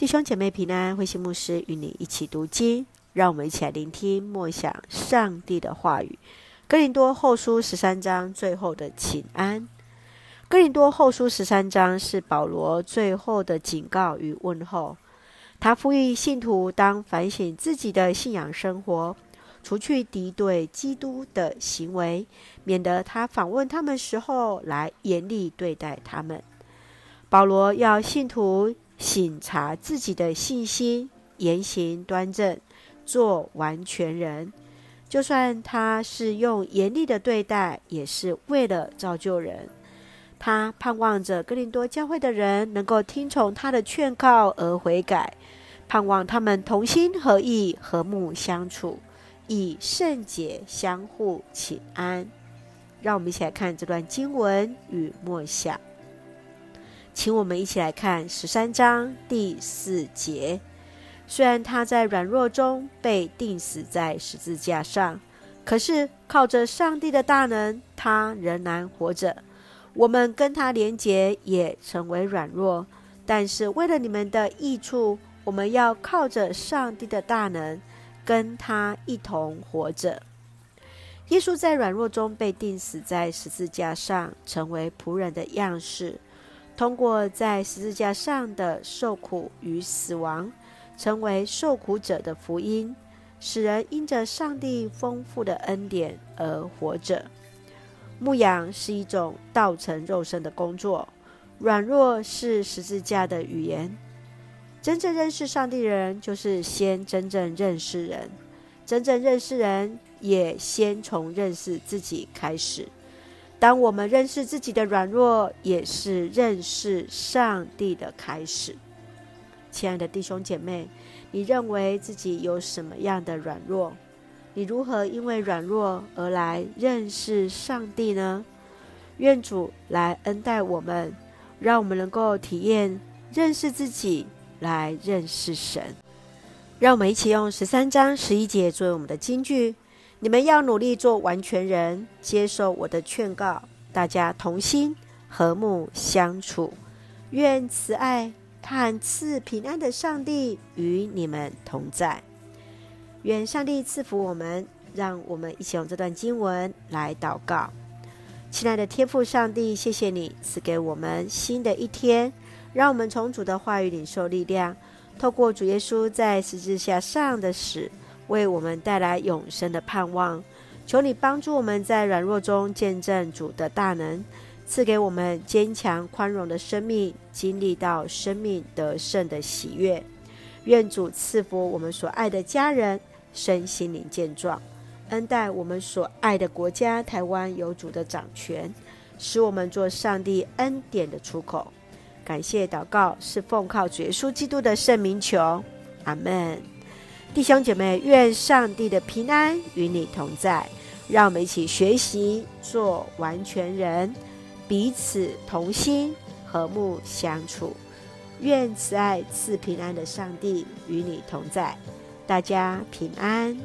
弟兄姐妹平安，慧馨牧师与你一起读经，让我们一起来聆听默想上帝的话语。哥林多后书十三章最后的请安。哥林多后书十三章是保罗最后的警告与问候，他呼吁信徒当反省自己的信仰生活，除去敌对基督的行为，免得他访问他们时候来严厉对待他们。保罗要信徒。省察自己的信心，言行端正，做完全人。就算他是用严厉的对待，也是为了造就人。他盼望着哥林多教会的人能够听从他的劝告而悔改，盼望他们同心合意、和睦相处，以圣洁相互请安。让我们一起来看这段经文与默想。请我们一起来看十三章第四节。虽然他在软弱中被钉死在十字架上，可是靠着上帝的大能，他仍然活着。我们跟他连结，也成为软弱，但是为了你们的益处，我们要靠着上帝的大能，跟他一同活着。耶稣在软弱中被钉死在十字架上，成为仆人的样式。通过在十字架上的受苦与死亡，成为受苦者的福音，使人因着上帝丰富的恩典而活着。牧养是一种道成肉身的工作，软弱是十字架的语言。真正认识上帝的人，就是先真正认识人；真正认识人，也先从认识自己开始。当我们认识自己的软弱，也是认识上帝的开始。亲爱的弟兄姐妹，你认为自己有什么样的软弱？你如何因为软弱而来认识上帝呢？愿主来恩待我们，让我们能够体验认识自己，来认识神。让我们一起用十三章十一节作为我们的金句。你们要努力做完全人，接受我的劝告，大家同心和睦相处。愿慈爱看赐平安的上帝与你们同在。愿上帝赐福我们，让我们一起用这段经文来祷告。亲爱的天父上帝，谢谢你赐给我们新的一天，让我们从主的话语领受力量，透过主耶稣在十字架上的死。为我们带来永生的盼望，求你帮助我们在软弱中见证主的大能，赐给我们坚强宽容的生命，经历到生命得胜的喜悦。愿主赐福我们所爱的家人，身心灵健壮，恩待我们所爱的国家台湾有主的掌权，使我们做上帝恩典的出口。感谢祷告是奉靠主耶稣基督的圣名求，阿门。弟兄姐妹，愿上帝的平安与你同在。让我们一起学习做完全人，彼此同心，和睦相处。愿慈爱赐平安的上帝与你同在。大家平安。